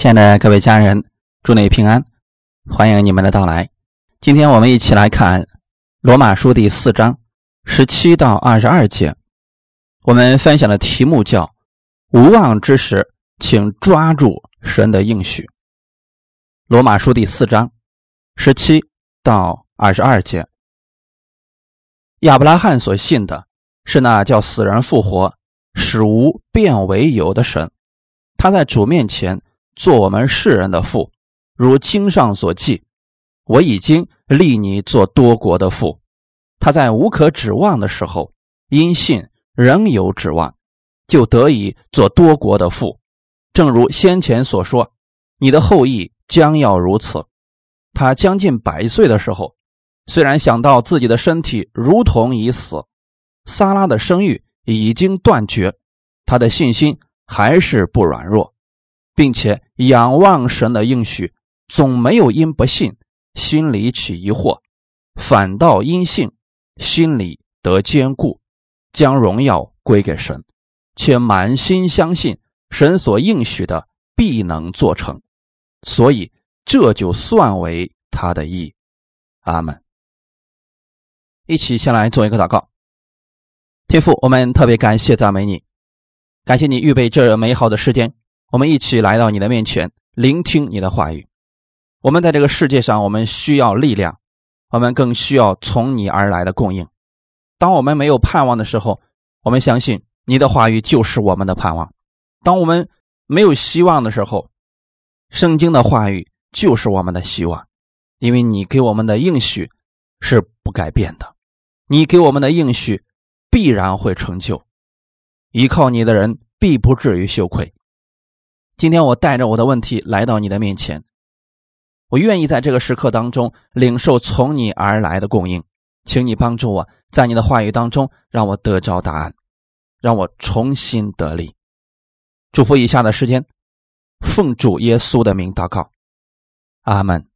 亲爱的各位家人，祝你平安，欢迎你们的到来。今天我们一起来看《罗马书》第四章十七到二十二节。我们分享的题目叫“无望之时，请抓住神的应许”。《罗马书》第四章十七到二十二节。亚伯拉罕所信的是那叫死人复活、使无变为有的神，他在主面前。做我们世人的父，如经上所记，我已经立你做多国的父。他在无可指望的时候，因信仍有指望，就得以做多国的父。正如先前所说，你的后裔将要如此。他将近百岁的时候，虽然想到自己的身体如同已死，撒拉的生育已经断绝，他的信心还是不软弱。并且仰望神的应许，总没有因不信心里起疑惑，反倒因信心里得坚固，将荣耀归给神，且满心相信神所应许的必能做成，所以这就算为他的义。阿门。一起先来做一个祷告，天父，我们特别感谢赞美你，感谢你预备这美好的时间。我们一起来到你的面前，聆听你的话语。我们在这个世界上，我们需要力量，我们更需要从你而来的供应。当我们没有盼望的时候，我们相信你的话语就是我们的盼望；当我们没有希望的时候，圣经的话语就是我们的希望，因为你给我们的应许是不改变的，你给我们的应许必然会成就。依靠你的人必不至于羞愧。今天我带着我的问题来到你的面前，我愿意在这个时刻当中领受从你而来的供应，请你帮助我在你的话语当中让我得着答案，让我重新得力。祝福以下的时间，奉主耶稣的名祷告，阿门。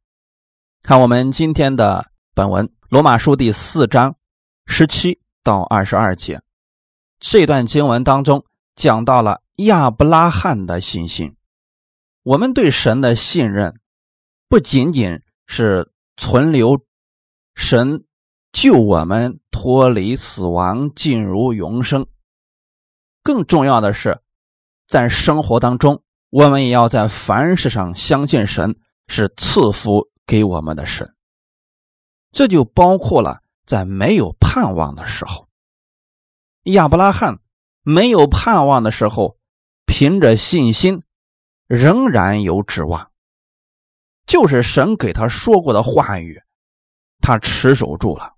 看我们今天的本文《罗马书》第四章十七到二十二节，这段经文当中讲到了亚伯拉罕的信心。我们对神的信任，不仅仅是存留神救我们脱离死亡进入永生，更重要的是，在生活当中，我们也要在凡事上相信神是赐福给我们的神。这就包括了在没有盼望的时候，亚伯拉罕没有盼望的时候，凭着信心。仍然有指望，就是神给他说过的话语，他持守住了。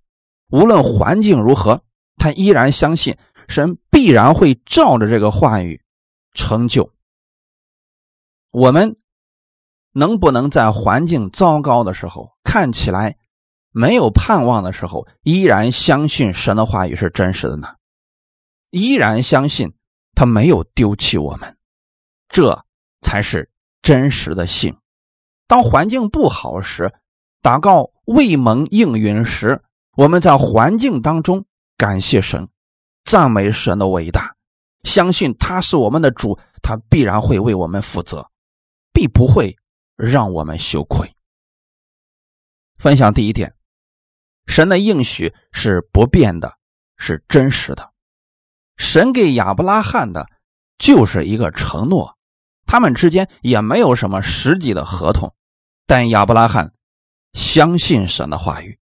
无论环境如何，他依然相信神必然会照着这个话语成就。我们能不能在环境糟糕的时候，看起来没有盼望的时候，依然相信神的话语是真实的呢？依然相信他没有丢弃我们，这。才是真实的信。当环境不好时，祷告未蒙应允时，我们在环境当中感谢神，赞美神的伟大，相信他是我们的主，他必然会为我们负责，必不会让我们羞愧。分享第一点，神的应许是不变的，是真实的。神给亚伯拉罕的就是一个承诺。他们之间也没有什么实际的合同，但亚伯拉罕相信神的话语。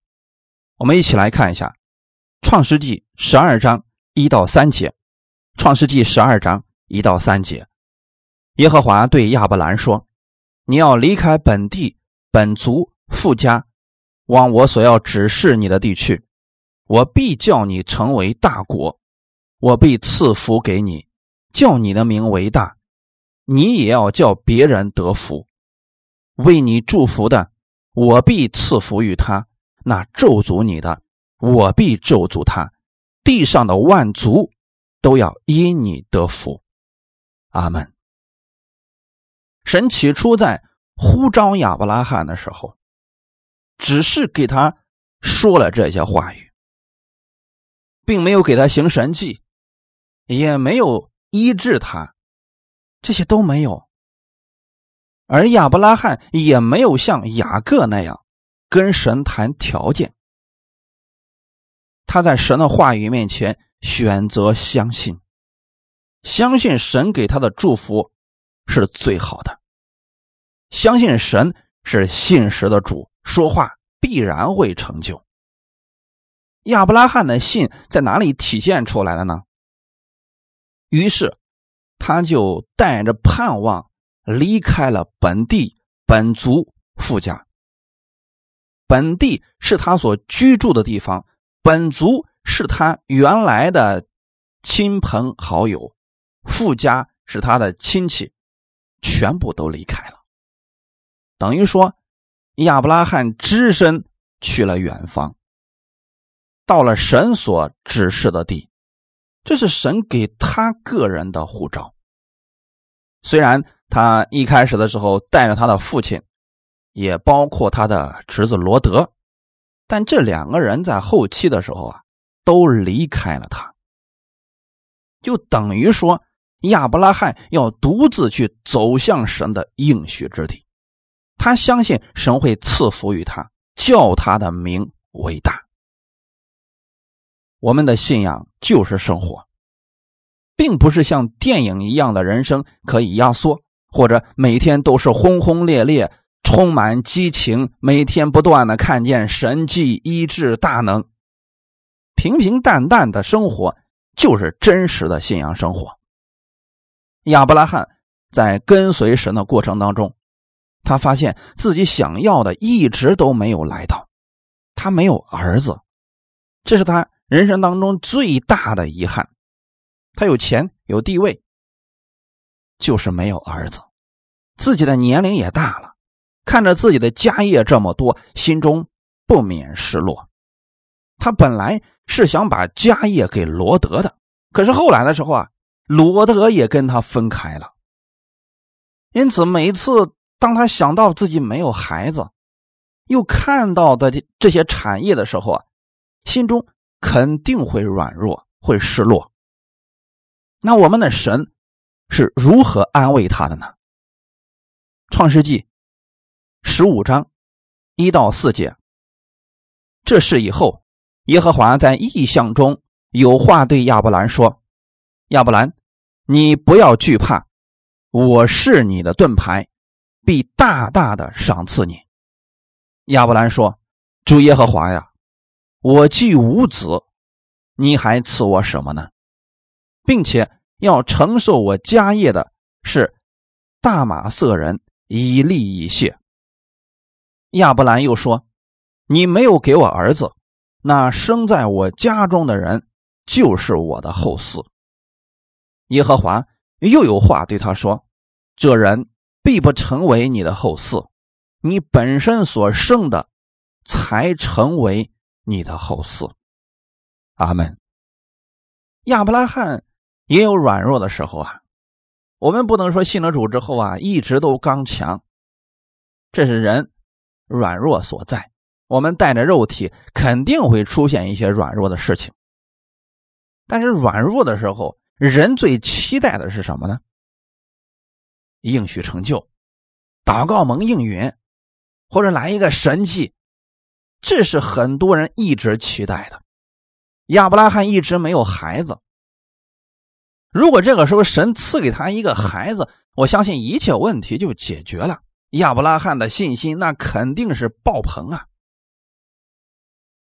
我们一起来看一下《创世纪》十二章一到三节，《创世纪》十二章一到三节，耶和华对亚伯兰说：“你要离开本地、本族、富家，往我所要指示你的地去。我必叫你成为大国，我必赐福给你，叫你的名为大。”你也要叫别人得福，为你祝福的，我必赐福于他；那咒诅你的，我必咒诅他。地上的万族都要因你得福。阿门。神起初在呼召亚伯拉罕的时候，只是给他说了这些话语，并没有给他行神迹，也没有医治他。这些都没有，而亚伯拉罕也没有像雅各那样跟神谈条件。他在神的话语面前选择相信，相信神给他的祝福是最好的，相信神是信实的主，说话必然会成就。亚伯拉罕的信在哪里体现出来的呢？于是，他就带着盼望离开了本地本族富家。本地是他所居住的地方。本族是他原来的亲朋好友，富家是他的亲戚，全部都离开了。等于说，亚伯拉罕只身去了远方，到了神所指示的地，这是神给他个人的护照。虽然他一开始的时候带着他的父亲，也包括他的侄子罗德。但这两个人在后期的时候啊，都离开了他，就等于说亚伯拉罕要独自去走向神的应许之地。他相信神会赐福于他，叫他的名为大。我们的信仰就是生活，并不是像电影一样的人生可以压缩，或者每天都是轰轰烈烈。充满激情，每天不断的看见神迹医治大能，平平淡淡的生活就是真实的信仰生活。亚伯拉罕在跟随神的过程当中，他发现自己想要的一直都没有来到，他没有儿子，这是他人生当中最大的遗憾。他有钱有地位，就是没有儿子，自己的年龄也大了。看着自己的家业这么多，心中不免失落。他本来是想把家业给罗德的，可是后来的时候啊，罗德也跟他分开了。因此，每次当他想到自己没有孩子，又看到的这些产业的时候啊，心中肯定会软弱，会失落。那我们的神是如何安慰他的呢？创世纪。十五章一到四节，这事以后，耶和华在异象中有话对亚伯兰说：“亚伯兰，你不要惧怕，我是你的盾牌，必大大的赏赐你。”亚伯兰说：“主耶和华呀，我既无子，你还赐我什么呢？并且要承受我家业的是大马色人以利以谢。”亚伯兰又说：“你没有给我儿子，那生在我家中的人就是我的后嗣。”耶和华又有话对他说：“这人必不成为你的后嗣，你本身所生的才成为你的后嗣。”阿门。亚伯拉罕也有软弱的时候啊，我们不能说信了主之后啊一直都刚强，这是人。软弱所在，我们带着肉体肯定会出现一些软弱的事情。但是软弱的时候，人最期待的是什么呢？应许成就，祷告蒙应允，或者来一个神迹，这是很多人一直期待的。亚伯拉罕一直没有孩子，如果这个时候神赐给他一个孩子，我相信一切问题就解决了。亚伯拉罕的信心那肯定是爆棚啊！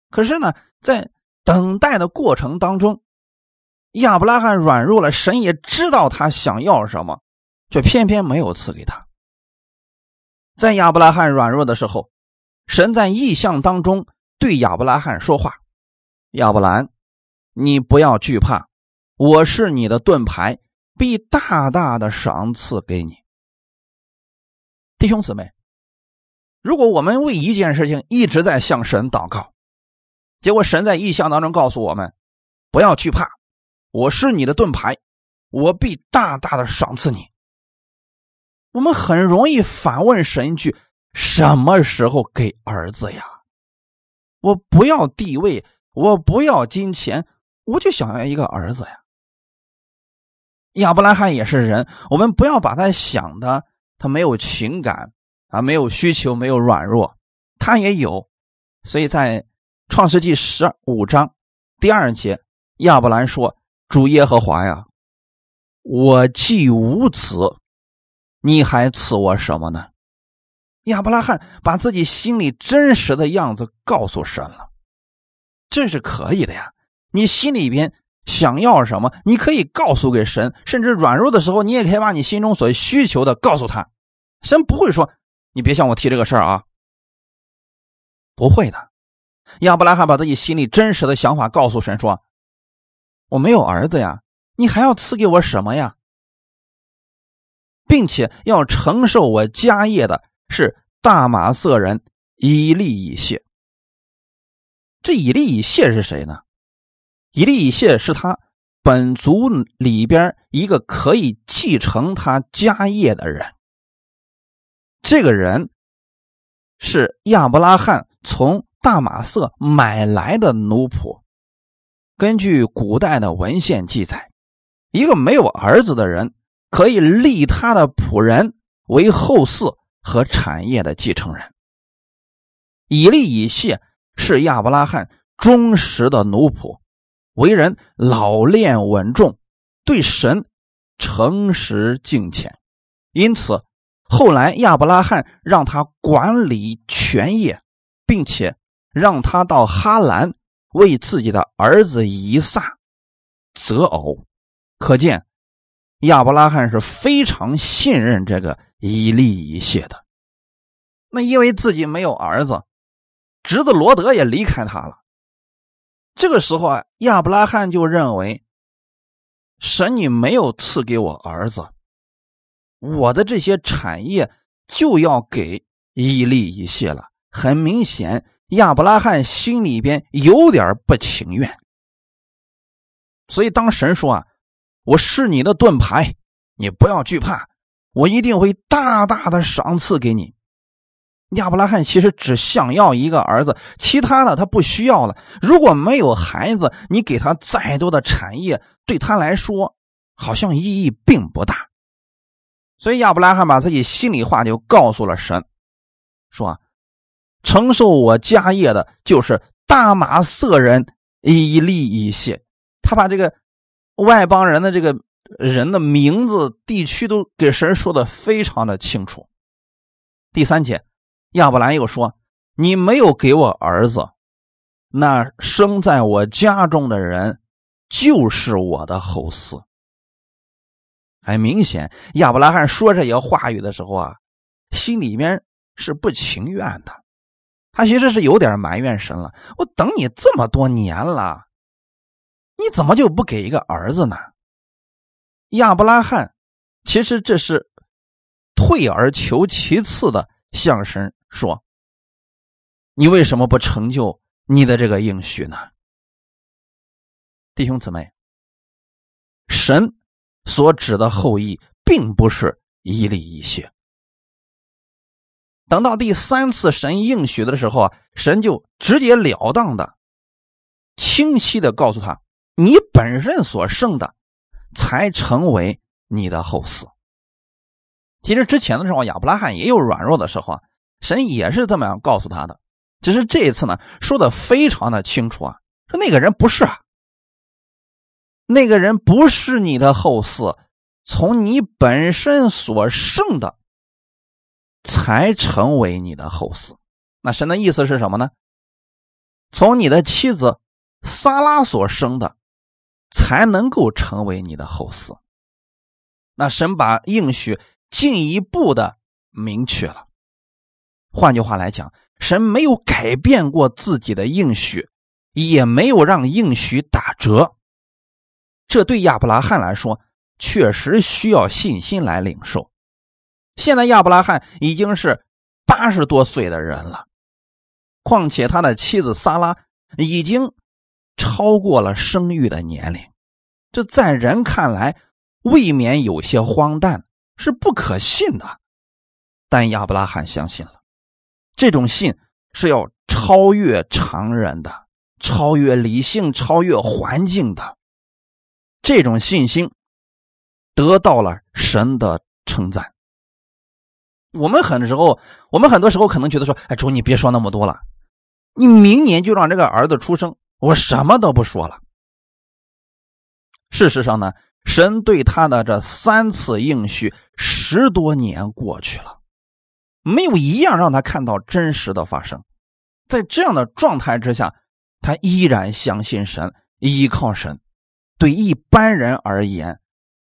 可是呢，在等待的过程当中，亚伯拉罕软弱了，神也知道他想要什么，却偏偏没有赐给他。在亚伯拉罕软弱的时候，神在异象当中对亚伯拉罕说话：“亚伯兰，你不要惧怕，我是你的盾牌，必大大的赏赐给你。”弟兄姊妹，如果我们为一件事情一直在向神祷告，结果神在异象当中告诉我们：“不要惧怕，我是你的盾牌，我必大大的赏赐你。”我们很容易反问神一句：“什么时候给儿子呀？我不要地位，我不要金钱，我就想要一个儿子呀。”亚伯拉罕也是人，我们不要把他想的。他没有情感啊，没有需求，没有软弱，他也有。所以在创世纪十五章第二节，亚伯兰说：“主耶和华呀，我既无子，你还赐我什么呢？”亚伯拉罕把自己心里真实的样子告诉神了，这是可以的呀。你心里边想要什么，你可以告诉给神，甚至软弱的时候，你也可以把你心中所需求的告诉他。神不会说你别向我提这个事儿啊，不会的。亚伯拉罕把自己心里真实的想法告诉神说：“我没有儿子呀，你还要赐给我什么呀？并且要承受我家业的。”是大马色人以利以谢。这以利以谢是谁呢？以利以谢是他本族里边一个可以继承他家业的人。这个人是亚伯拉罕从大马色买来的奴仆。根据古代的文献记载，一个没有儿子的人可以立他的仆人为后嗣。和产业的继承人。以利以谢是亚伯拉罕忠实的奴仆，为人老练稳重，对神诚实敬虔，因此后来亚伯拉罕让他管理全业，并且让他到哈兰为自己的儿子以撒择偶，可见亚伯拉罕是非常信任这个。以利以谢的，那因为自己没有儿子，侄子罗德也离开他了。这个时候啊，亚伯拉罕就认为，神你没有赐给我儿子，我的这些产业就要给以利以谢了。很明显，亚伯拉罕心里边有点不情愿。所以当神说啊，我是你的盾牌，你不要惧怕。我一定会大大的赏赐给你。亚伯拉罕其实只想要一个儿子，其他的他不需要了。如果没有孩子，你给他再多的产业，对他来说好像意义并不大。所以亚伯拉罕把自己心里话就告诉了神，说：“承受我家业的就是大马色人以利以谢。”他把这个外邦人的这个。人的名字、地区都给神说的非常的清楚。第三节，亚伯兰又说：“你没有给我儿子，那生在我家中的人就是我的后嗣。”很明显，亚伯拉罕说这些话语的时候啊，心里面是不情愿的。他其实是有点埋怨神了：“我等你这么多年了，你怎么就不给一个儿子呢？”亚伯拉罕其实这是退而求其次的向神说：“你为什么不成就你的这个应许呢？”弟兄姊妹，神所指的后裔并不是一粒一血。等到第三次神应许的时候啊，神就直截了当的、清晰的告诉他：“你本身所剩的。”才成为你的后嗣。其实之前的时候，亚伯拉罕也有软弱的时候啊，神也是这么样告诉他的。只是这一次呢，说的非常的清楚啊，说那个人不是啊，那个人不是你的后嗣，从你本身所剩的才成为你的后嗣。那神的意思是什么呢？从你的妻子撒拉所生的。才能够成为你的后嗣。那神把应许进一步的明确了。换句话来讲，神没有改变过自己的应许，也没有让应许打折。这对亚伯拉罕来说，确实需要信心来领受。现在亚伯拉罕已经是八十多岁的人了，况且他的妻子撒拉已经。超过了生育的年龄，这在人看来未免有些荒诞，是不可信的。但亚伯拉罕相信了，这种信是要超越常人的，超越理性，超越环境的。这种信心得到了神的称赞。我们很多时候，我们很多时候可能觉得说：“哎，主，你别说那么多了，你明年就让这个儿子出生，我什么都不说了。”事实上呢，神对他的这三次应许，十多年过去了，没有一样让他看到真实的发生。在这样的状态之下，他依然相信神，依靠神。对一般人而言，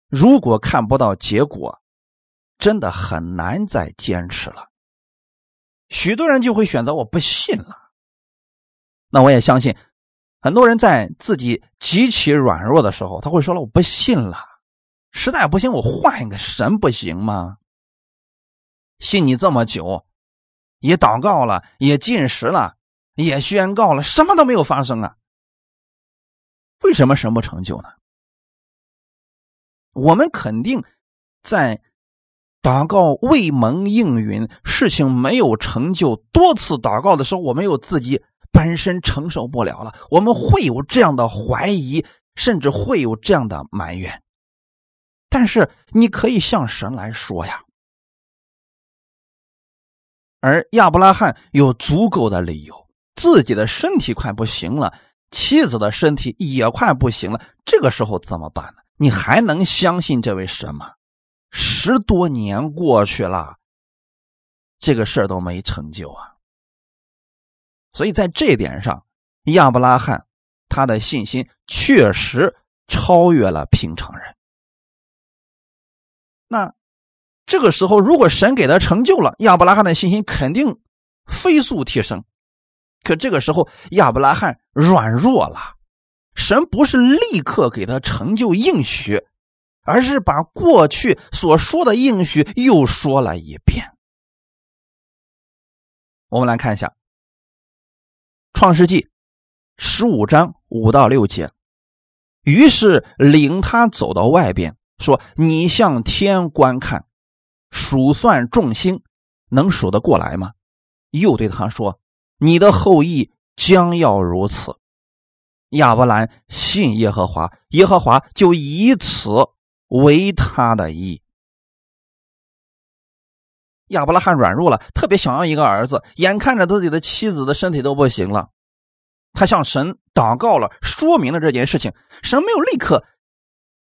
如果看不到结果，真的很难再坚持了。许多人就会选择我不信了。那我也相信，很多人在自己极其软弱的时候，他会说了我不信了，实在不行我换一个神不行吗？信你这么久，也祷告了，也进食了，也宣告了，什么都没有发生啊？为什么神不成就呢？我们肯定在。祷告未蒙应允，事情没有成就，多次祷告的时候，我们有自己本身承受不了了，我们会有这样的怀疑，甚至会有这样的埋怨。但是你可以向神来说呀，而亚伯拉罕有足够的理由，自己的身体快不行了，妻子的身体也快不行了，这个时候怎么办呢？你还能相信这位神吗？十多年过去了，这个事儿都没成就啊。所以在这点上，亚伯拉罕他的信心确实超越了平常人。那这个时候，如果神给他成就了，亚伯拉罕的信心肯定飞速提升。可这个时候，亚伯拉罕软弱了，神不是立刻给他成就应许。而是把过去所说的应许又说了一遍。我们来看一下《创世纪》十五章五到六节。于是领他走到外边，说：“你向天观看，数算众星，能数得过来吗？”又对他说：“你的后裔将要如此。”亚伯兰信耶和华，耶和华就以此。为他的意。亚伯拉罕软弱了，特别想要一个儿子，眼看着自己的妻子的身体都不行了，他向神祷告了，说明了这件事情。神没有立刻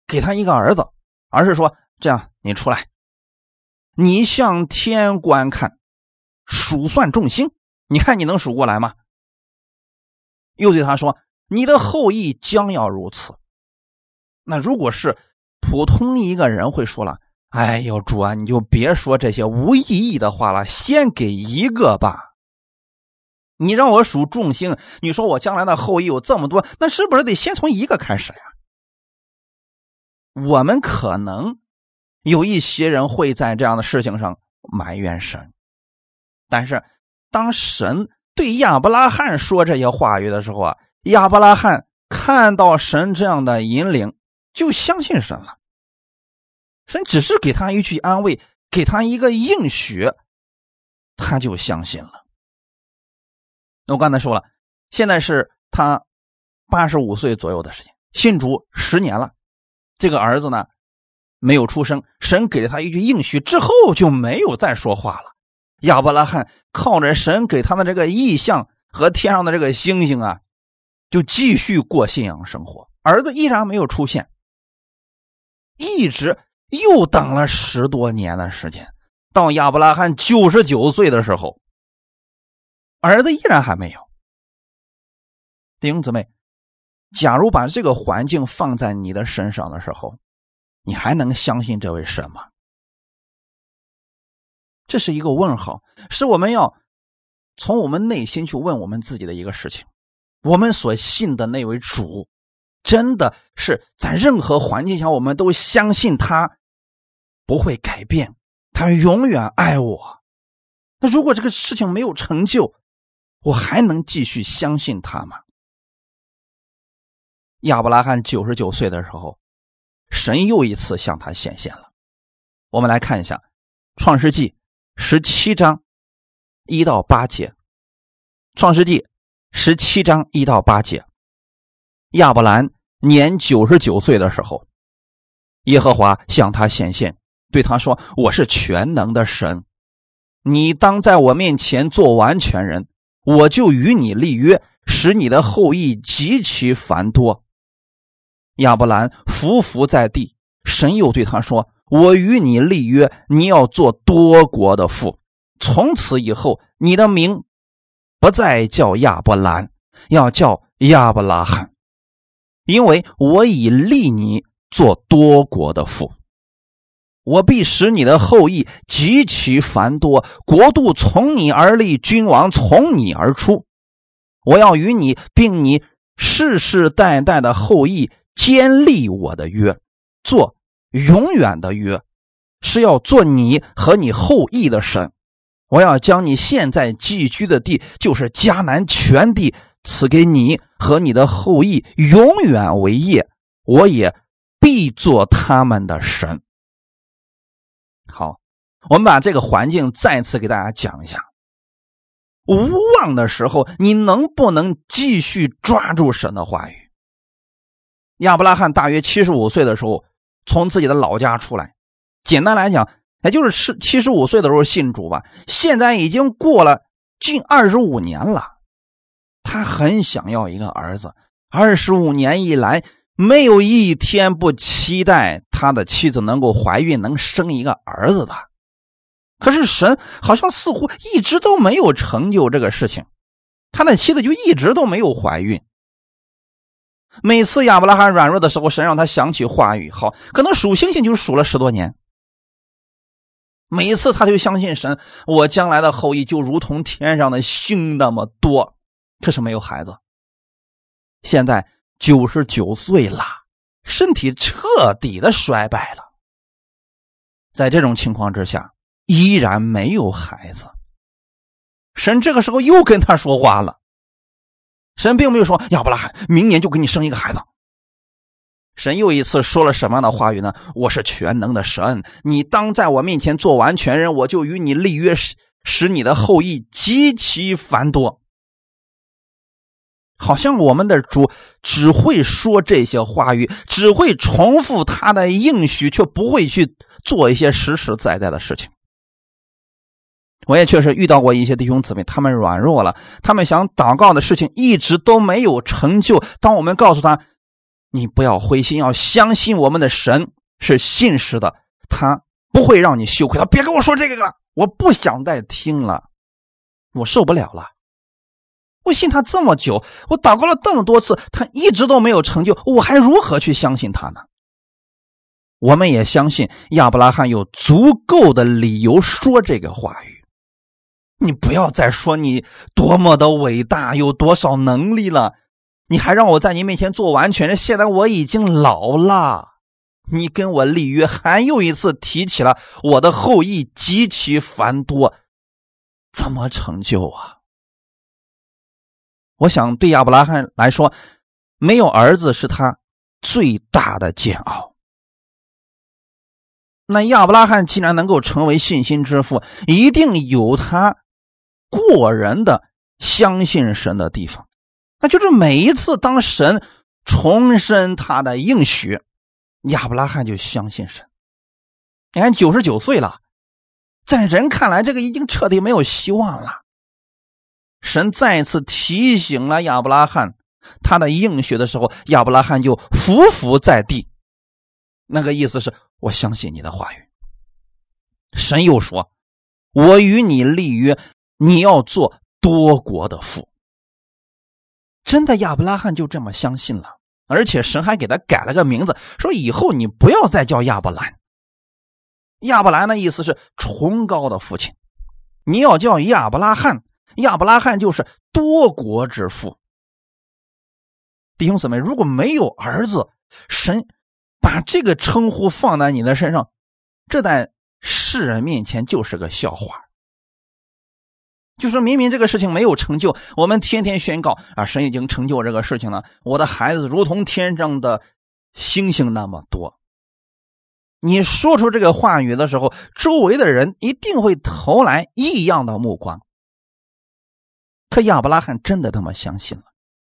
给他一个儿子，而是说：“这样，你出来，你向天观看，数算众星，你看你能数过来吗？”又对他说：“你的后裔将要如此。”那如果是。普通一个人会说了：“哎呦，主啊，你就别说这些无意义的话了，先给一个吧。你让我数众星，你说我将来的后裔有这么多，那是不是得先从一个开始呀？”我们可能有一些人会在这样的事情上埋怨神，但是当神对亚伯拉罕说这些话语的时候啊，亚伯拉罕看到神这样的引领。就相信神了，神只是给他一句安慰，给他一个应许，他就相信了。那我刚才说了，现在是他八十五岁左右的时间，信主十年了，这个儿子呢没有出生，神给了他一句应许之后就没有再说话了。亚伯拉罕靠着神给他的这个意象和天上的这个星星啊，就继续过信仰生活，儿子依然没有出现。一直又等了十多年的时间，到亚伯拉罕九十九岁的时候，儿子依然还没有。弟兄姊妹，假如把这个环境放在你的身上的时候，你还能相信这位神吗？这是一个问号，是我们要从我们内心去问我们自己的一个事情：我们所信的那位主。真的是在任何环境下，我们都相信他不会改变，他永远爱我。那如果这个事情没有成就，我还能继续相信他吗？亚伯拉罕九十九岁的时候，神又一次向他显现了。我们来看一下《创世纪》十七章一到八节，《创世纪》十七章一到八节。亚伯兰年九十九岁的时候，耶和华向他显现，对他说：“我是全能的神，你当在我面前做完全人，我就与你立约，使你的后裔极其繁多。”亚伯兰伏伏在地，神又对他说：“我与你立约，你要做多国的父。从此以后，你的名不再叫亚伯兰，要叫亚伯拉罕，因为我已立你做多国的父。我必使你的后裔极其繁多，国度从你而立，君王从你而出。我要与你并你世世代代的后裔。”坚立我的约，做永远的约，是要做你和你后裔的神。我要将你现在寄居的地，就是迦南全地，赐给你和你的后裔，永远为业。我也必做他们的神。我们把这个环境再次给大家讲一下。无望的时候，你能不能继续抓住神的话语？亚伯拉罕大约七十五岁的时候，从自己的老家出来。简单来讲，也就是七七十五岁的时候信主吧。现在已经过了近二十五年了，他很想要一个儿子。二十五年以来，没有一天不期待他的妻子能够怀孕，能生一个儿子的。可是神好像似乎一直都没有成就这个事情，他的妻子就一直都没有怀孕。每次亚伯拉罕软弱的时候，神让他想起话语，好，可能数星星就数了十多年。每一次他就相信神，我将来的后裔就如同天上的星那么多，可是没有孩子。现在九十九岁了，身体彻底的衰败了。在这种情况之下，依然没有孩子。神这个时候又跟他说话了。神并没有说亚伯拉罕明年就给你生一个孩子。神又一次说了什么样的话语呢？我是全能的神，你当在我面前做完全人，我就与你立约，使使你的后裔极其繁多。好像我们的主只会说这些话语，只会重复他的应许，却不会去做一些实实在在的事情。我也确实遇到过一些弟兄姊妹，他们软弱了，他们想祷告的事情一直都没有成就。当我们告诉他：“你不要灰心，要相信我们的神是信实的，他不会让你羞愧。”他别跟我说这个了，我不想再听了，我受不了了。我信他这么久，我祷告了这么多次，他一直都没有成就，我还如何去相信他呢？我们也相信亚伯拉罕有足够的理由说这个话语。你不要再说你多么的伟大，有多少能力了，你还让我在你面前做完全人。现在我已经老了，你跟我立约，还又一次提起了我的后裔极其繁多，怎么成就啊？我想对亚伯拉罕来说，没有儿子是他最大的煎熬。那亚伯拉罕既然能够成为信心之父，一定有他。过人的相信神的地方，那就是每一次当神重申他的应许，亚伯拉罕就相信神。你看九十九岁了，在人看来，这个已经彻底没有希望了。神再次提醒了亚伯拉罕他的应许的时候，亚伯拉罕就伏伏在地，那个意思是我相信你的话语。神又说：“我与你立约。”你要做多国的父，真的亚伯拉罕就这么相信了，而且神还给他改了个名字，说以后你不要再叫亚伯兰。亚伯兰的意思是崇高的父亲，你要叫亚伯拉罕，亚伯拉罕就是多国之父。弟兄姊妹，如果没有儿子，神把这个称呼放在你的身上，这在世人面前就是个笑话。就说明明这个事情没有成就，我们天天宣告啊，神已经成就这个事情了。我的孩子如同天上的星星那么多。你说出这个话语的时候，周围的人一定会投来异样的目光。可亚伯拉罕真的这么相信了，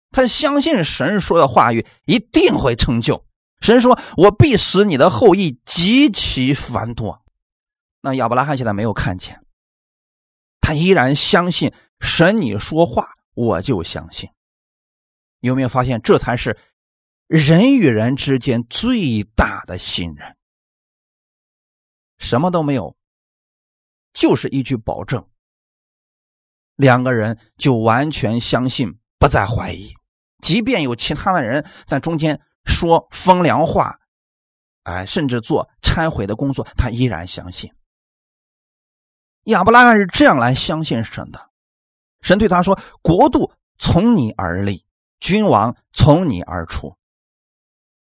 他相信神说的话语一定会成就。神说：“我必使你的后裔极其繁多。”那亚伯拉罕现在没有看见。他依然相信神，你说话我就相信。有没有发现，这才是人与人之间最大的信任？什么都没有，就是一句保证，两个人就完全相信，不再怀疑。即便有其他的人在中间说风凉话，哎，甚至做忏悔的工作，他依然相信。亚伯拉罕是这样来相信神的，神对他说：“国度从你而立，君王从你而出。”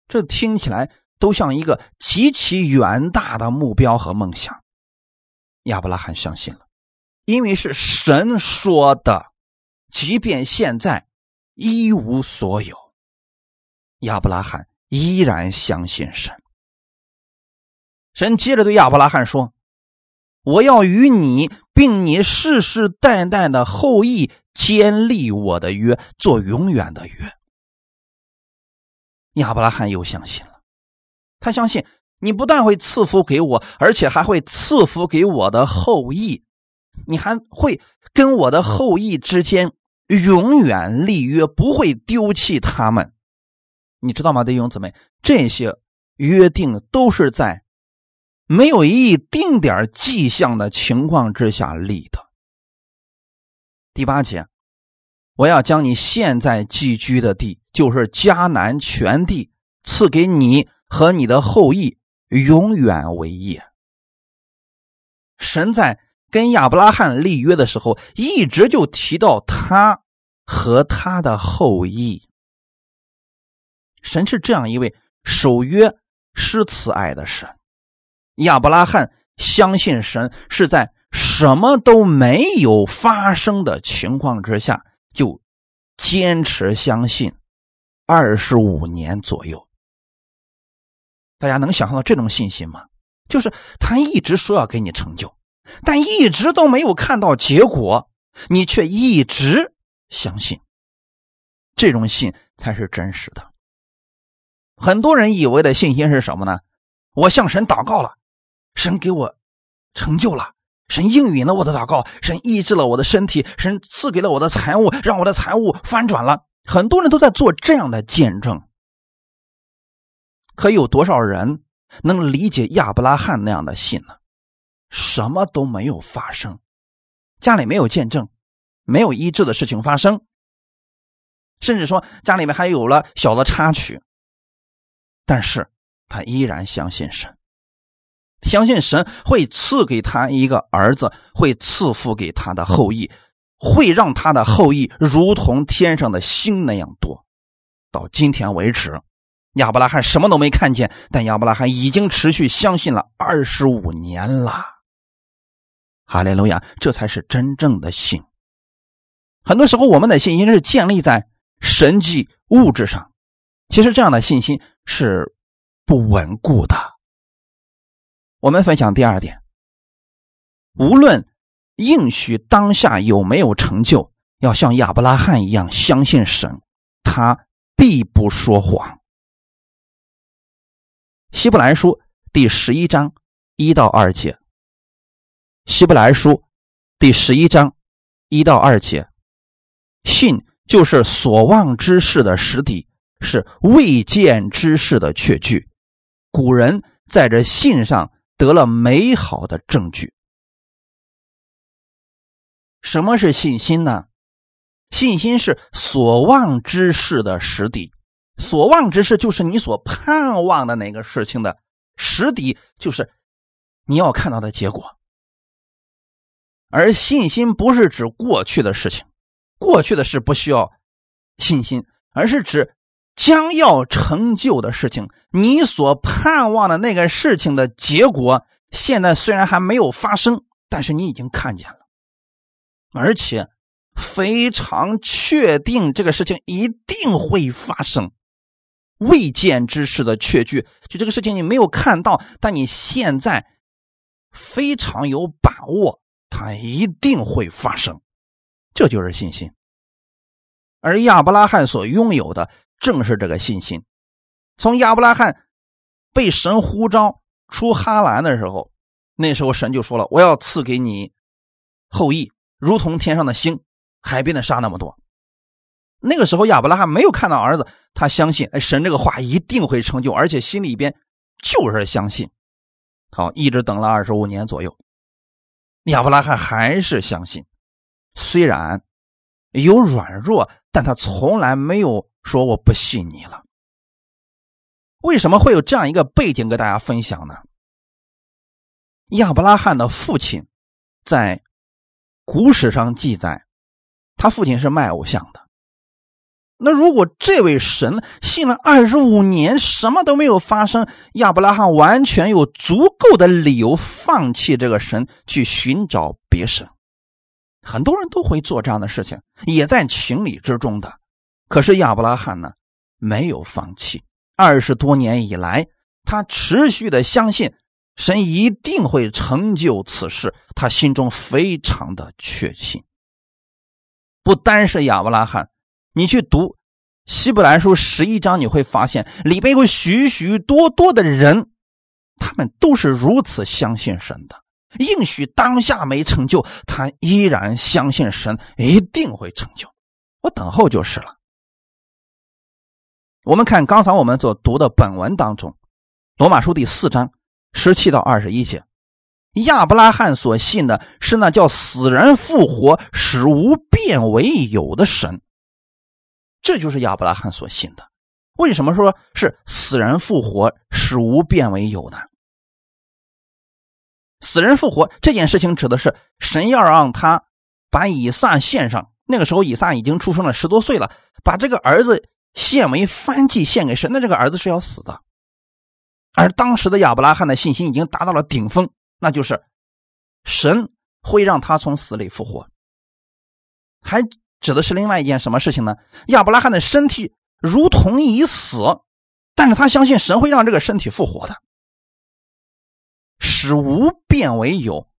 这听起来都像一个极其远大的目标和梦想。亚伯拉罕相信了，因为是神说的，即便现在一无所有，亚伯拉罕依然相信神。神接着对亚伯拉罕说。我要与你并你世世代代的后裔坚立我的约，做永远的约。亚伯拉罕又相信了，他相信你不但会赐福给我，而且还会赐福给我的后裔，你还会跟我的后裔之间永远立约，不会丢弃他们。你知道吗，弟兄姊妹？这些约定都是在。没有一丁点迹象的情况之下立的。第八节，我要将你现在寄居的地，就是迦南全地，赐给你和你的后裔，永远为业。神在跟亚伯拉罕立约的时候，一直就提到他和他的后裔。神是这样一位守约、施慈爱的神。亚伯拉罕相信神是在什么都没有发生的情况之下就坚持相信二十五年左右。大家能想象到这种信心吗？就是他一直说要给你成就，但一直都没有看到结果，你却一直相信，这种信才是真实的。很多人以为的信心是什么呢？我向神祷告了。神给我成就了，神应允了我的祷告，神医治了我的身体，神赐给了我的财物，让我的财物翻转了。很多人都在做这样的见证，可有多少人能理解亚伯拉罕那样的信呢？什么都没有发生，家里没有见证，没有医治的事情发生，甚至说家里面还有了小的插曲，但是他依然相信神。相信神会赐给他一个儿子，会赐福给他的后裔，会让他的后裔如同天上的星那样多。到今天为止，亚伯拉罕什么都没看见，但亚伯拉罕已经持续相信了二十五年了。哈利路亚，这才是真正的信。很多时候，我们的信心是建立在神迹物质上，其实这样的信心是不稳固的。我们分享第二点，无论应许当下有没有成就，要像亚伯拉罕一样相信神，他必不说谎。希伯来书第十一章一到二节，希伯来书第十一章一到二节，信就是所望之事的实底，是未见之事的确据。古人在这信上。得了美好的证据。什么是信心呢？信心是所望之事的实底，所望之事就是你所盼望的那个事情的实底，就是你要看到的结果。而信心不是指过去的事情，过去的事不需要信心，而是指。将要成就的事情，你所盼望的那个事情的结果，现在虽然还没有发生，但是你已经看见了，而且非常确定这个事情一定会发生。未见之事的确据，就这个事情你没有看到，但你现在非常有把握，它一定会发生，这就是信心。而亚伯拉罕所拥有的。正是这个信心，从亚伯拉罕被神呼召出哈兰的时候，那时候神就说了：“我要赐给你后裔，如同天上的星，海边的沙那么多。那个时候亚伯拉罕没有看到儿子，他相信哎神这个话一定会成就，而且心里边就是相信。好，一直等了二十五年左右，亚伯拉罕还是相信，虽然有软弱，但他从来没有说我不信你了。为什么会有这样一个背景跟大家分享呢？亚伯拉罕的父亲在古史上记载，他父亲是卖偶像的。那如果这位神信了二十五年，什么都没有发生，亚伯拉罕完全有足够的理由放弃这个神，去寻找别神。很多人都会做这样的事情，也在情理之中的。可是亚伯拉罕呢，没有放弃。二十多年以来，他持续的相信神一定会成就此事，他心中非常的确信。不单是亚伯拉罕，你去读《希伯来书》十一章，你会发现里边有许许多多的人，他们都是如此相信神的。应许当下没成就，他依然相信神一定会成就，我等候就是了。我们看刚才我们所读的本文当中，《罗马书》第四章十七到二十一节，亚伯拉罕所信的是那叫死人复活、使无变为有的神。这就是亚伯拉罕所信的。为什么说是死人复活、使无变为有呢？死人复活这件事情指的是神要让他把以撒献上。那个时候以撒已经出生了十多岁了，把这个儿子。献为翻祭献给神，那这个儿子是要死的。而当时的亚伯拉罕的信心已经达到了顶峰，那就是神会让他从死里复活。还指的是另外一件什么事情呢？亚伯拉罕的身体如同已死，但是他相信神会让这个身体复活的，使无变为有，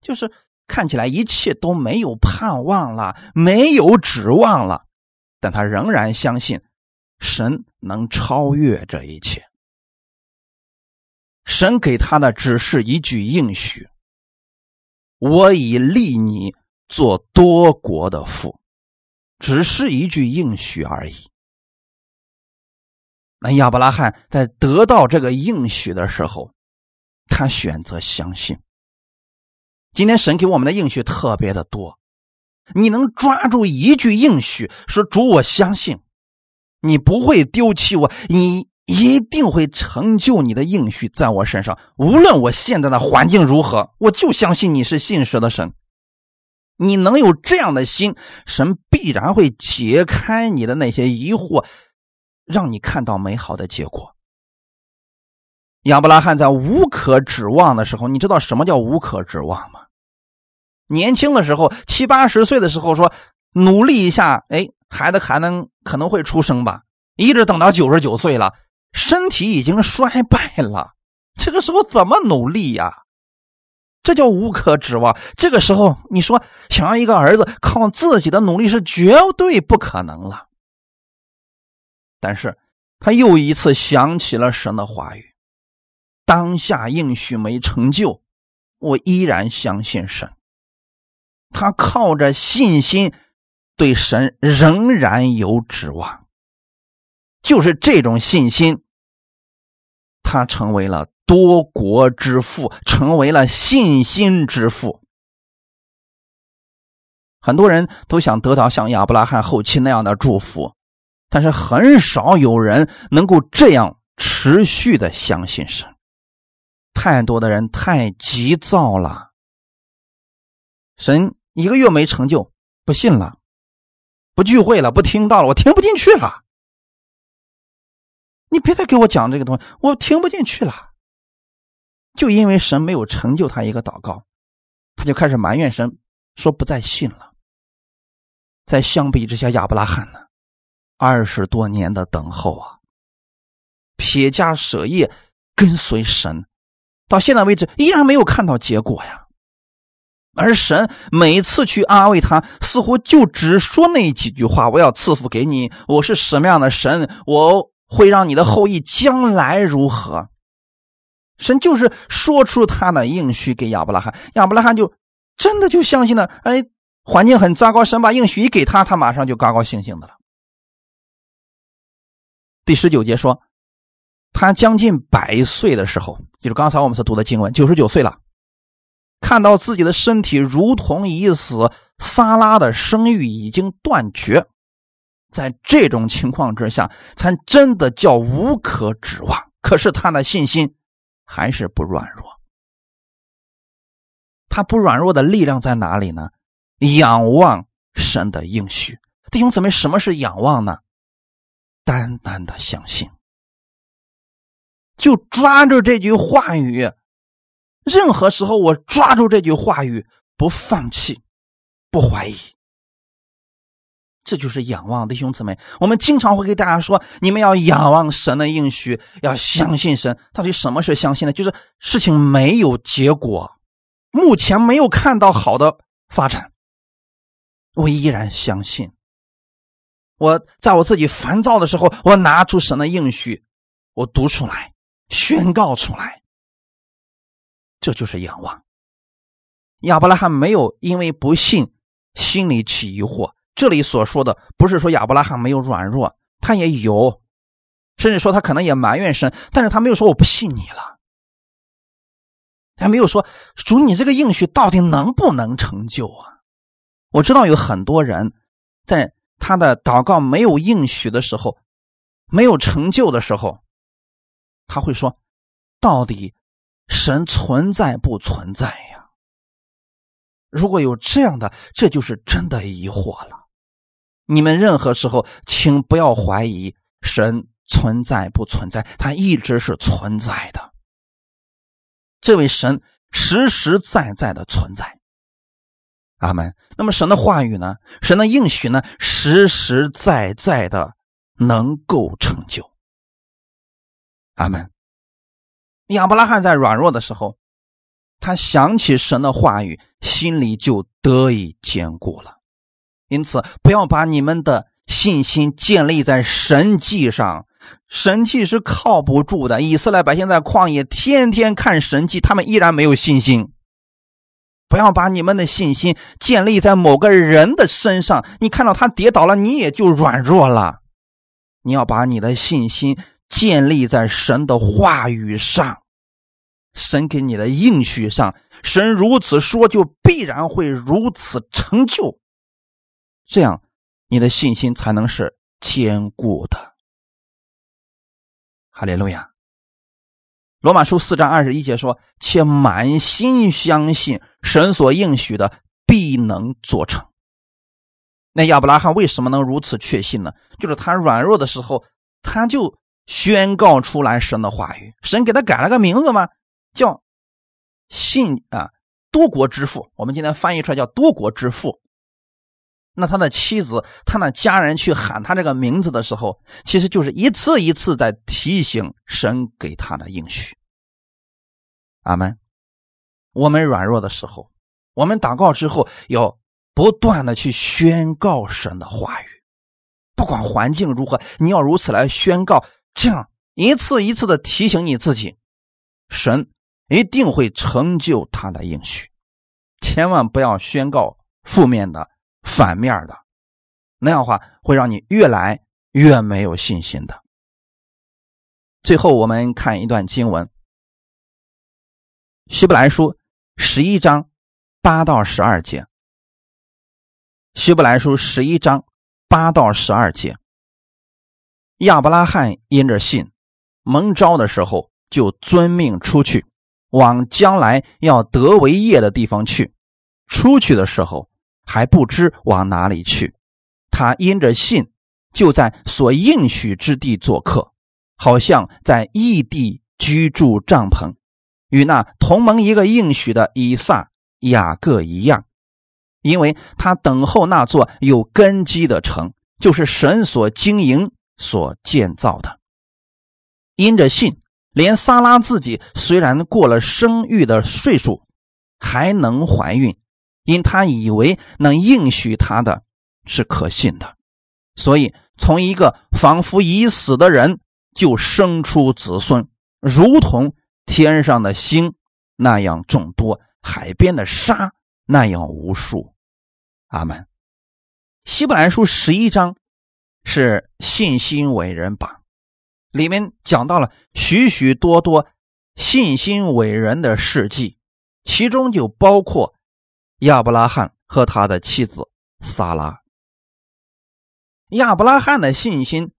就是看起来一切都没有盼望了，没有指望了，但他仍然相信。神能超越这一切。神给他的只是一句应许：“我已立你做多国的父。”只是一句应许而已。那亚伯拉罕在得到这个应许的时候，他选择相信。今天神给我们的应许特别的多，你能抓住一句应许，说主，我相信。你不会丢弃我，你一定会成就你的应许在我身上。无论我现在的环境如何，我就相信你是信实的神。你能有这样的心，神必然会解开你的那些疑惑，让你看到美好的结果。亚伯拉罕在无可指望的时候，你知道什么叫无可指望吗？年轻的时候，七八十岁的时候，说努力一下，哎。孩子还能可能会出生吧？一直等到九十九岁了，身体已经衰败了，这个时候怎么努力呀？这叫无可指望。这个时候，你说想要一个儿子，靠自己的努力是绝对不可能了。但是他又一次想起了神的话语：当下应许没成就，我依然相信神。他靠着信心。对神仍然有指望，就是这种信心，他成为了多国之父，成为了信心之父。很多人都想得到像亚伯拉罕后期那样的祝福，但是很少有人能够这样持续的相信神。太多的人太急躁了，神一个月没成就，不信了。不聚会了，不听到了，我听不进去了。你别再给我讲这个东西，我听不进去了。就因为神没有成就他一个祷告，他就开始埋怨神，说不再信了。在相比之下，亚伯拉罕呢，二十多年的等候啊，撇家舍业跟随神，到现在为止依然没有看到结果呀。而神每次去安慰他，似乎就只说那几句话：“我要赐福给你，我是什么样的神，我会让你的后裔将来如何。”神就是说出他的应许给亚伯拉罕，亚伯拉罕就真的就相信了。哎，环境很糟糕，神把应许一给他，他马上就高高兴兴的了。第十九节说，他将近百岁的时候，就是刚才我们所读的经文，九十九岁了，看到自己的身体如同已死，撒拉的生育已经断绝，在这种情况之下，才真的叫无可指望。可是他的信心还是不软弱。他不软弱的力量在哪里呢？仰望神的应许。弟兄姊妹，什么是仰望呢？单单的相信，就抓住这句话语。任何时候，我抓住这句话语，不放弃，不怀疑，这就是仰望。弟兄姊妹，我们经常会给大家说：你们要仰望神的应许，要相信神。到底什么是相信呢？就是事情没有结果，目前没有看到好的发展，我依然相信。我在我自己烦躁的时候，我拿出神的应许，我读出来，宣告出来，这就是仰望。亚伯拉罕没有因为不信心里起疑惑。这里所说的不是说亚伯拉罕没有软弱，他也有，甚至说他可能也埋怨神，但是他没有说我不信你了，他没有说主你这个应许到底能不能成就啊？我知道有很多人在。他的祷告没有应许的时候，没有成就的时候，他会说：“到底神存在不存在呀？”如果有这样的，这就是真的疑惑了。你们任何时候，请不要怀疑神存在不存在，他一直是存在的。这位神实实在在的存在。阿门。那么神的话语呢？神的应许呢？实实在在的能够成就。阿门。亚伯拉罕在软弱的时候，他想起神的话语，心里就得以坚固了。因此，不要把你们的信心建立在神迹上，神迹是靠不住的。以色列百姓在旷野天天看神迹，他们依然没有信心。不要把你们的信心建立在某个人的身上，你看到他跌倒了，你也就软弱了。你要把你的信心建立在神的话语上，神给你的应许上。神如此说，就必然会如此成就。这样，你的信心才能是坚固的。哈利路亚。罗马书四章二十一节说：“且满心相信神所应许的必能做成。”那亚伯拉罕为什么能如此确信呢？就是他软弱的时候，他就宣告出来神的话语。神给他改了个名字吗？叫信啊，多国之父。我们今天翻译出来叫多国之父。那他的妻子，他的家人去喊他这个名字的时候，其实就是一次一次在提醒神给他的应许。阿门。我们软弱的时候，我们祷告之后，要不断的去宣告神的话语，不管环境如何，你要如此来宣告，这样一次一次的提醒你自己，神一定会成就他的应许。千万不要宣告负面的。反面的，那样话会让你越来越没有信心的。最后，我们看一段经文，《希伯来书》十一章八到十二节，《希伯来书》十一章八到十二节，亚伯拉罕因着信蒙召的时候，就遵命出去，往将来要得为业的地方去。出去的时候。还不知往哪里去，他因着信，就在所应许之地做客，好像在异地居住帐篷，与那同盟一个应许的以撒、雅各一样，因为他等候那座有根基的城，就是神所经营、所建造的。因着信，连撒拉自己虽然过了生育的岁数，还能怀孕。因他以为能应许他的是可信的，所以从一个仿佛已死的人就生出子孙，如同天上的星那样众多，海边的沙那样无数。阿门。希伯来书十一章是信心伟人榜，里面讲到了许许多多信心伟人的事迹，其中就包括亚伯拉罕和他的妻子撒拉。亚伯拉罕的信心，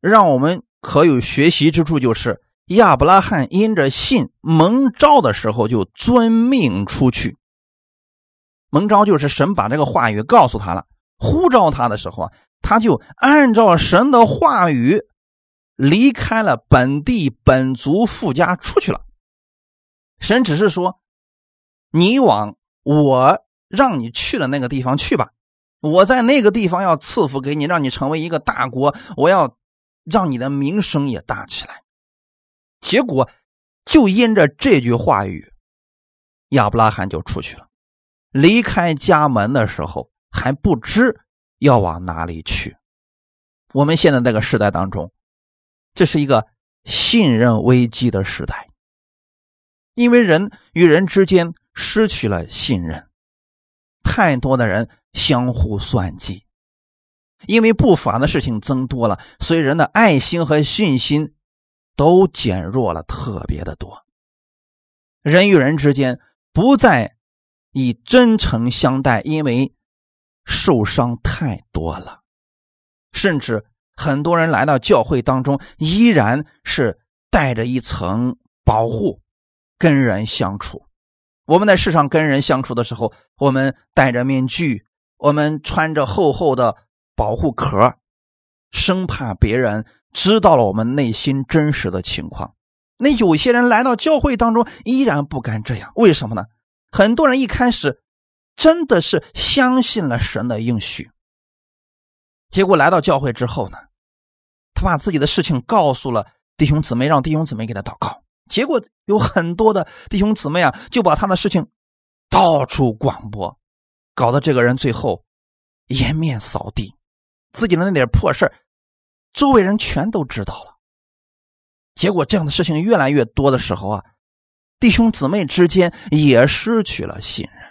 让我们可有学习之处，就是亚伯拉罕因着信蒙召的时候就遵命出去。蒙召就是神把这个话语告诉他了，呼召他的时候啊，他就按照神的话语离开了本地本族富家出去了。神只是说：“你往我让你去的那个地方去吧。”我在那个地方要赐福给你，让你成为一个大国。我要让你的名声也大起来。结果就因着这句话语，亚伯拉罕就出去了。离开家门的时候还不知要往哪里去。我们现在这个时代当中，这是一个信任危机的时代，因为人与人之间失去了信任。太多的人相互算计，因为不法的事情增多了，所以人的爱心和信心都减弱了，特别的多。人与人之间不再以真诚相待，因为受伤太多了，甚至很多人来到教会当中，依然是带着一层保护跟人相处。我们在世上跟人相处的时候，我们戴着面具，我们穿着厚厚的保护壳，生怕别人知道了我们内心真实的情况。那有些人来到教会当中，依然不敢这样，为什么呢？很多人一开始真的是相信了神的应许，结果来到教会之后呢，他把自己的事情告诉了弟兄姊妹，让弟兄姊妹给他祷告。结果有很多的弟兄姊妹啊，就把他的事情到处广播，搞得这个人最后颜面扫地，自己的那点破事周围人全都知道了。结果这样的事情越来越多的时候啊，弟兄姊妹之间也失去了信任。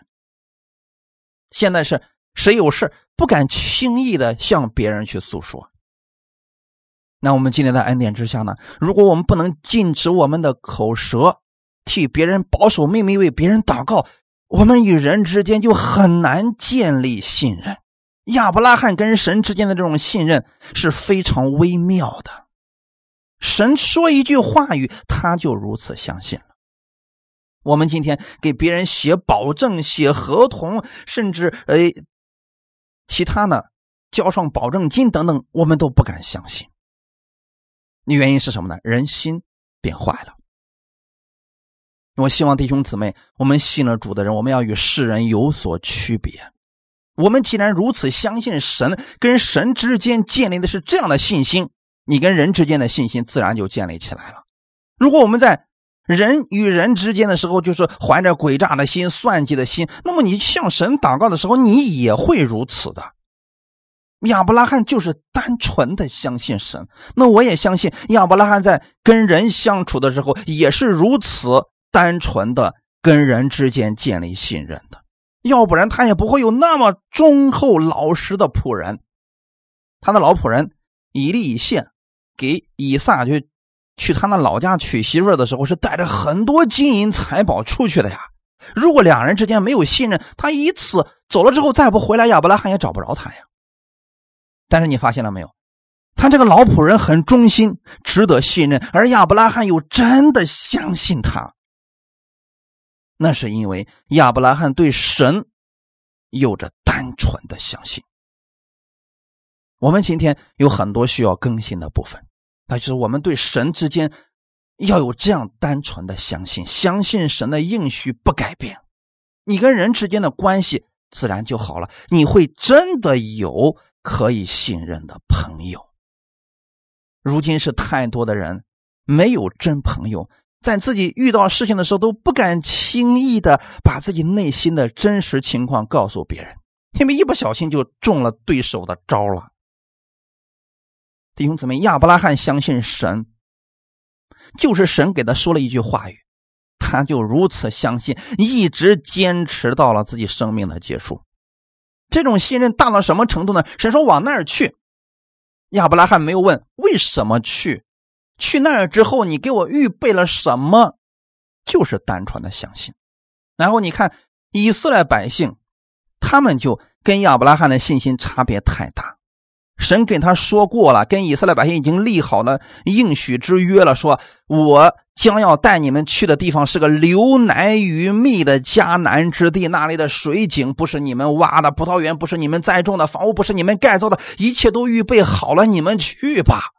现在是谁有事不敢轻易的向别人去诉说。那我们今天的恩典之下呢？如果我们不能禁止我们的口舌，替别人保守秘密，为别人祷告，我们与人之间就很难建立信任。亚伯拉罕跟神之间的这种信任是非常微妙的。神说一句话语，他就如此相信了。我们今天给别人写保证、写合同，甚至呃其他呢，交上保证金等等，我们都不敢相信。那原因是什么呢？人心变坏了。我希望弟兄姊妹，我们信了主的人，我们要与世人有所区别。我们既然如此相信神，跟神之间建立的是这样的信心，你跟人之间的信心自然就建立起来了。如果我们在人与人之间的时候，就是怀着诡诈的心、算计的心，那么你向神祷告的时候，你也会如此的。亚伯拉罕就是单纯的相信神，那我也相信亚伯拉罕在跟人相处的时候也是如此单纯的跟人之间建立信任的，要不然他也不会有那么忠厚老实的仆人。他的老仆人以利以谢给以撒去去他那老家娶媳妇的时候，是带着很多金银财宝出去的呀。如果两人之间没有信任，他一次走了之后再不回来，亚伯拉罕也找不着他呀。但是你发现了没有？他这个老仆人很忠心，值得信任，而亚伯拉罕又真的相信他。那是因为亚伯拉罕对神有着单纯的相信。我们今天有很多需要更新的部分，那就是我们对神之间要有这样单纯的相信，相信神的应许不改变，你跟人之间的关系自然就好了，你会真的有。可以信任的朋友，如今是太多的人没有真朋友，在自己遇到事情的时候都不敢轻易的把自己内心的真实情况告诉别人，因为一不小心就中了对手的招了。弟兄姊妹，亚伯拉罕相信神，就是神给他说了一句话语，他就如此相信，一直坚持到了自己生命的结束。这种信任大到什么程度呢？神说往那儿去，亚伯拉罕没有问为什么去，去那儿之后你给我预备了什么，就是单纯的相信。然后你看以色列百姓，他们就跟亚伯拉罕的信心差别太大。神跟他说过了，跟以色列百姓已经立好了应许之约了，说我将要带你们去的地方是个流奶与蜜的迦南之地，那里的水井不是你们挖的，葡萄园不是你们栽种的，房屋不是你们盖造的，一切都预备好了，你们去吧。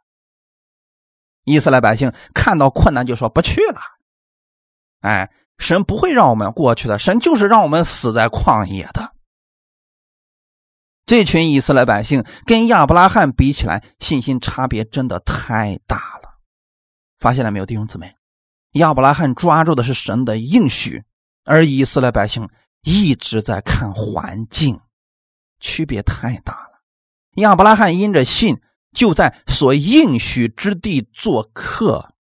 以色列百姓看到困难就说不去了。哎，神不会让我们过去的，神就是让我们死在旷野的。这群以色列百姓跟亚伯拉罕比起来，信心差别真的太大了。发现了没有，弟兄姊妹？亚伯拉罕抓住的是神的应许，而以色列百姓一直在看环境，区别太大了。亚伯拉罕因着信，就在所应许之地做客。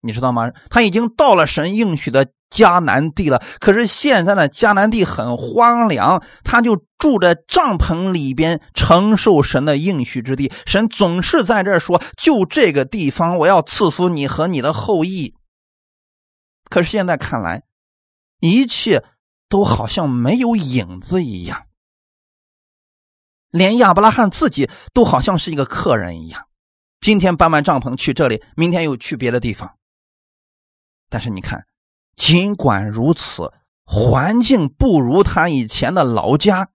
你知道吗？他已经到了神应许的迦南地了。可是现在呢，迦南地很荒凉，他就住在帐篷里边，承受神的应许之地。神总是在这说：“就这个地方，我要赐福你和你的后裔。”可是现在看来，一切都好像没有影子一样，连亚伯拉罕自己都好像是一个客人一样。今天搬完帐篷去这里，明天又去别的地方。但是你看，尽管如此，环境不如他以前的老家，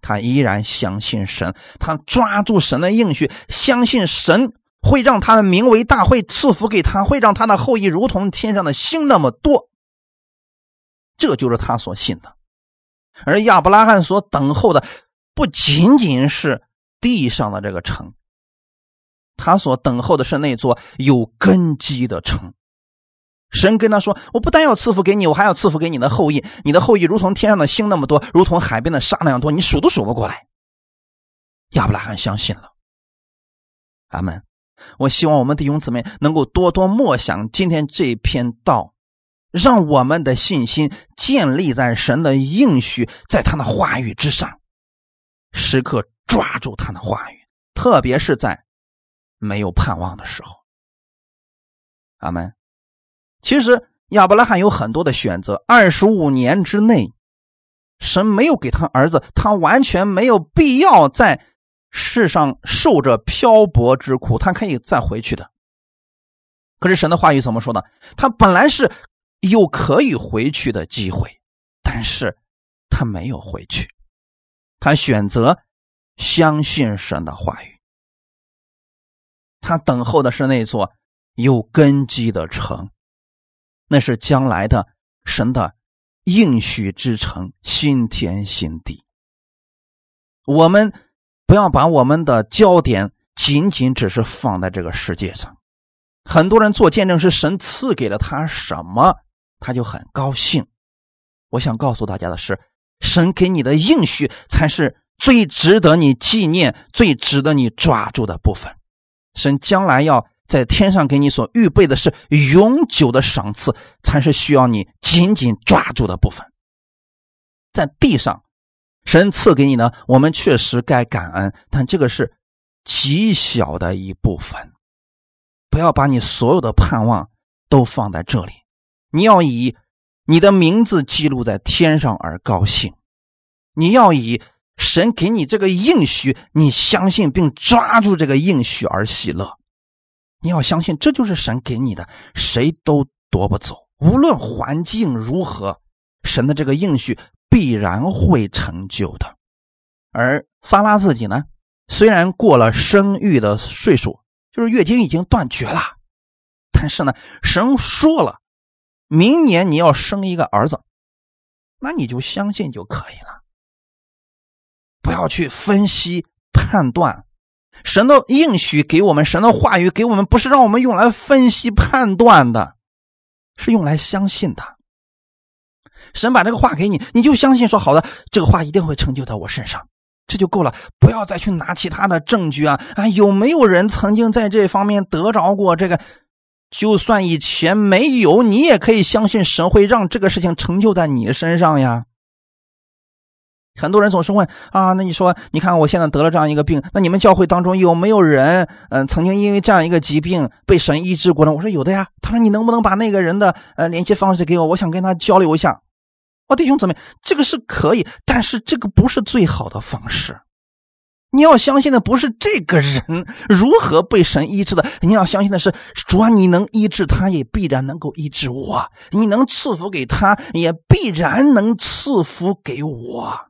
他依然相信神，他抓住神的应许，相信神会让他的名为大，会赐福给他，会让他的后裔如同天上的星那么多。这就是他所信的。而亚伯拉罕所等候的，不仅仅是地上的这个城，他所等候的是那座有根基的城。神跟他说：“我不但要赐福给你，我还要赐福给你的后裔。你的后裔如同天上的星那么多，如同海边的沙那样多，你数都数不过来。”亚伯拉罕相信了。阿门。我希望我们弟兄姊妹能够多多默想今天这篇道，让我们的信心建立在神的应许，在他的话语之上，时刻抓住他的话语，特别是在没有盼望的时候。阿门。其实亚伯拉罕有很多的选择。二十五年之内，神没有给他儿子，他完全没有必要在世上受着漂泊之苦，他可以再回去的。可是神的话语怎么说呢？他本来是有可以回去的机会，但是他没有回去，他选择相信神的话语。他等候的是那座有根基的城。那是将来的神的应许之城，新天新地。我们不要把我们的焦点仅仅只是放在这个世界上。很多人做见证是神赐给了他什么，他就很高兴。我想告诉大家的是，神给你的应许才是最值得你纪念、最值得你抓住的部分。神将来要。在天上给你所预备的是永久的赏赐，才是需要你紧紧抓住的部分。在地上，神赐给你呢，我们确实该感恩，但这个是极小的一部分。不要把你所有的盼望都放在这里，你要以你的名字记录在天上而高兴，你要以神给你这个应许，你相信并抓住这个应许而喜乐。你要相信，这就是神给你的，谁都夺不走。无论环境如何，神的这个应许必然会成就的。而萨拉自己呢，虽然过了生育的岁数，就是月经已经断绝了，但是呢，神说了，明年你要生一个儿子，那你就相信就可以了，不要去分析判断。神的应许给我们，神的话语给我们，不是让我们用来分析判断的，是用来相信的。神把这个话给你，你就相信说好的，这个话一定会成就在我身上，这就够了。不要再去拿其他的证据啊啊！有没有人曾经在这方面得着过这个？就算以前没有，你也可以相信神会让这个事情成就在你身上呀。很多人总是问啊，那你说，你看我现在得了这样一个病，那你们教会当中有没有人，嗯，曾经因为这样一个疾病被神医治过呢？我说有的呀。他说你能不能把那个人的呃联系方式给我？我想跟他交流一下。哦，弟兄姊妹，这个是可以，但是这个不是最好的方式。你要相信的不是这个人如何被神医治的，你要相信的是，主啊，你能医治他，也必然能够医治我；你能赐福给他，也必然能赐福给我。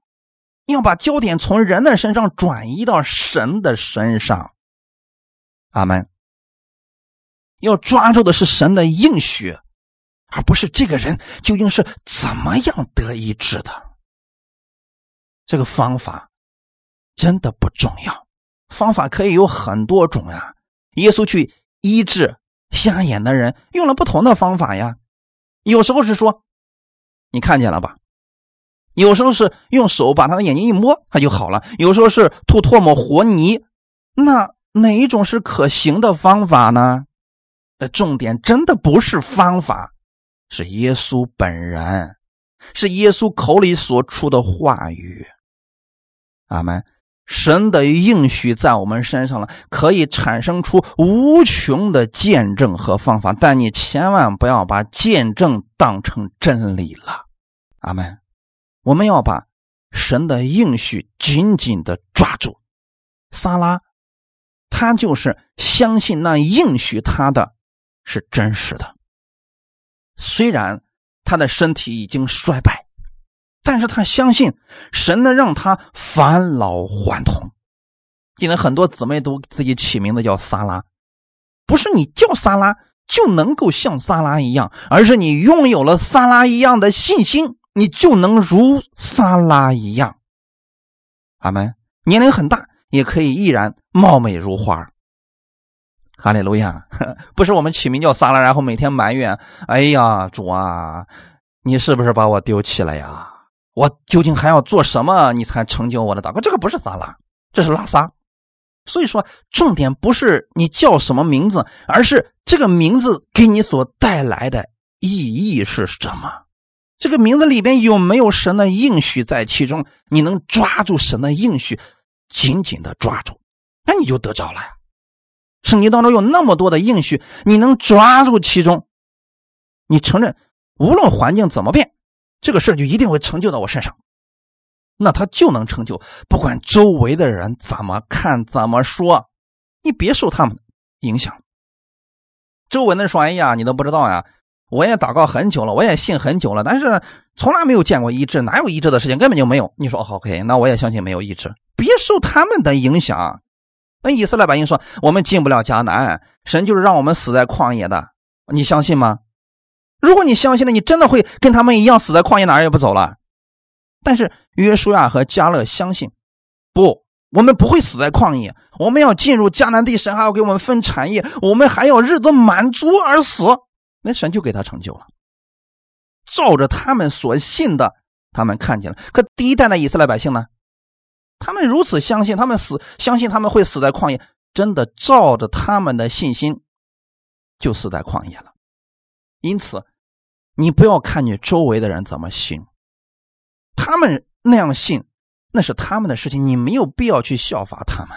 要把焦点从人的身上转移到神的身上。阿门。要抓住的是神的应许，而不是这个人究竟是怎么样得医治的。这个方法真的不重要，方法可以有很多种呀。耶稣去医治瞎眼的人，用了不同的方法呀。有时候是说，你看见了吧？有时候是用手把他的眼睛一摸，他就好了；有时候是吐唾沫和泥，那哪一种是可行的方法呢？那重点真的不是方法，是耶稣本人，是耶稣口里所出的话语。阿门。神的应许在我们身上了，可以产生出无穷的见证和方法，但你千万不要把见证当成真理了。阿门。我们要把神的应许紧紧的抓住。撒拉，他就是相信那应许他的是真实的。虽然他的身体已经衰败，但是他相信神能让他返老还童。今天很多姊妹都自己起名字叫撒拉，不是你叫撒拉就能够像撒拉一样，而是你拥有了撒拉一样的信心。你就能如萨拉一样，阿门。年龄很大，也可以依然貌美如花。哈利路亚！不是我们起名叫萨拉，然后每天埋怨：“哎呀，主啊，你是不是把我丢弃了呀？我究竟还要做什么，你才成就我的祷告？”这个不是萨拉，这是拉萨。所以说，重点不是你叫什么名字，而是这个名字给你所带来的意义是什么。这个名字里边有没有神的应许在其中？你能抓住神的应许，紧紧的抓住，那你就得着了呀。圣经当中有那么多的应许，你能抓住其中，你承认无论环境怎么变，这个事就一定会成就到我身上，那他就能成就。不管周围的人怎么看怎么说，你别受他们影响。周围的人说：“哎呀，你都不知道呀。”我也祷告很久了，我也信很久了，但是从来没有见过医治，哪有医治的事情，根本就没有。你说 OK，那我也相信没有医治，别受他们的影响。那以色列百姓说，我们进不了迦南，神就是让我们死在旷野的，你相信吗？如果你相信了，你真的会跟他们一样死在旷野，哪儿也不走了。但是约书亚和加勒相信，不，我们不会死在旷野，我们要进入迦南地，神还要给我们分产业，我们还要日子满足而死。那神就给他成就了，照着他们所信的，他们看见了。可第一代的以色列百姓呢？他们如此相信，他们死，相信他们会死在旷野，真的照着他们的信心，就死在旷野了。因此，你不要看你周围的人怎么信，他们那样信，那是他们的事情，你没有必要去效法他们。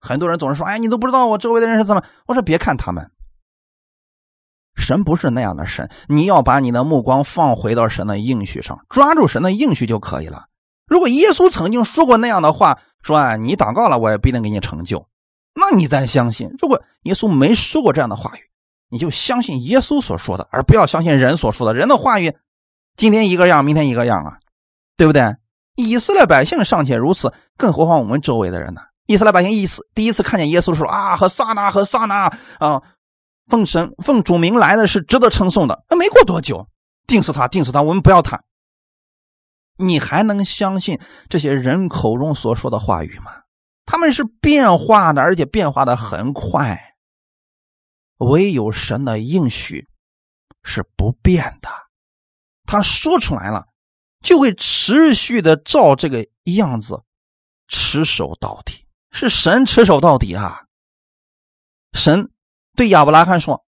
很多人总是说：“哎，你都不知道我周围的人是怎么。”我说：“别看他们。”神不是那样的神，你要把你的目光放回到神的应许上，抓住神的应许就可以了。如果耶稣曾经说过那样的话，说啊，你祷告了，我也不一定给你成就，那你再相信。如果耶稣没说过这样的话语，你就相信耶稣所说的，而不要相信人所说的。人的话语，今天一个样，明天一个样啊，对不对？以色列百姓尚且如此，更何况我们周围的人呢？以色列百姓一次第一次看见耶稣的时候啊，和撒那和撒那啊。奉神奉主名来的是值得称颂的。那没过多久，定死他，定死他，我们不要他。你还能相信这些人口中所说的话语吗？他们是变化的，而且变化的很快。唯有神的应许是不变的，他说出来了，就会持续的照这个样子持守到底。是神持守到底啊，神。对亚伯拉罕说：“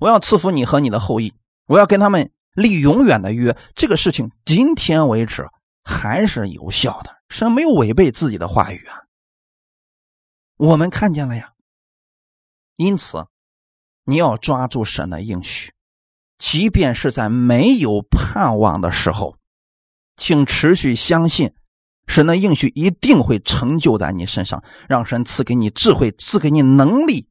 我要赐福你和你的后裔，我要跟他们立永远的约。这个事情今天为止还是有效的。神没有违背自己的话语啊，我们看见了呀。因此，你要抓住神的应许，即便是在没有盼望的时候，请持续相信神的应许一定会成就在你身上，让神赐给你智慧，赐给你能力，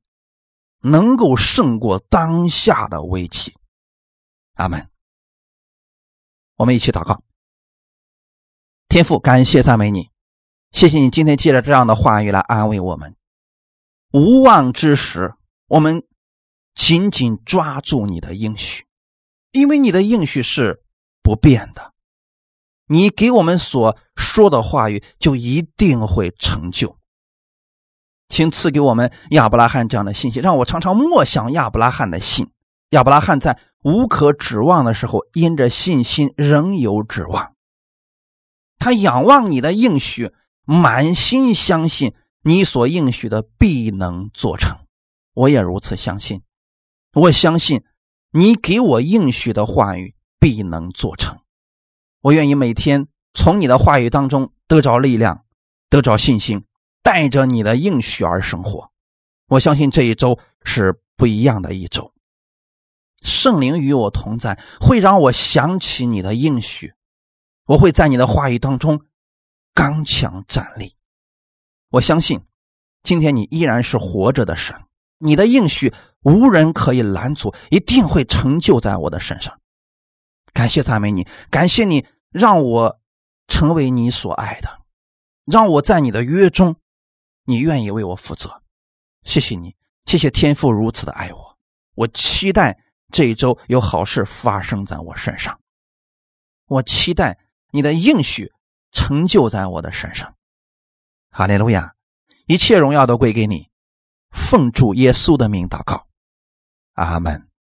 能够胜过当下的危机。阿门。我们一起祷告。天父，感谢赞美你，谢谢你今天借着这样的话语来安慰我们。无望之时，我们紧紧抓住你的应许，因为你的应许是不变的。你给我们所说的话语就一定会成就。请赐给我们亚伯拉罕这样的信心，让我常常默想亚伯拉罕的信。亚伯拉罕在无可指望的时候，因着信心仍有指望。他仰望你的应许，满心相信你所应许的必能做成。我也如此相信，我相信你给我应许的话语必能做成。我愿意每天从你的话语当中得着力量，得着信心，带着你的应许而生活。我相信这一周是不一样的一周。圣灵与我同在，会让我想起你的应许。我会在你的话语当中刚强站立。我相信，今天你依然是活着的神，你的应许无人可以拦阻，一定会成就在我的身上。感谢赞美你，感谢你让我成为你所爱的，让我在你的约中，你愿意为我负责。谢谢你，谢谢天父如此的爱我。我期待这一周有好事发生在我身上，我期待。你的应许成就在我的身上，哈利路亚！一切荣耀都归给你，奉主耶稣的名祷告，阿门。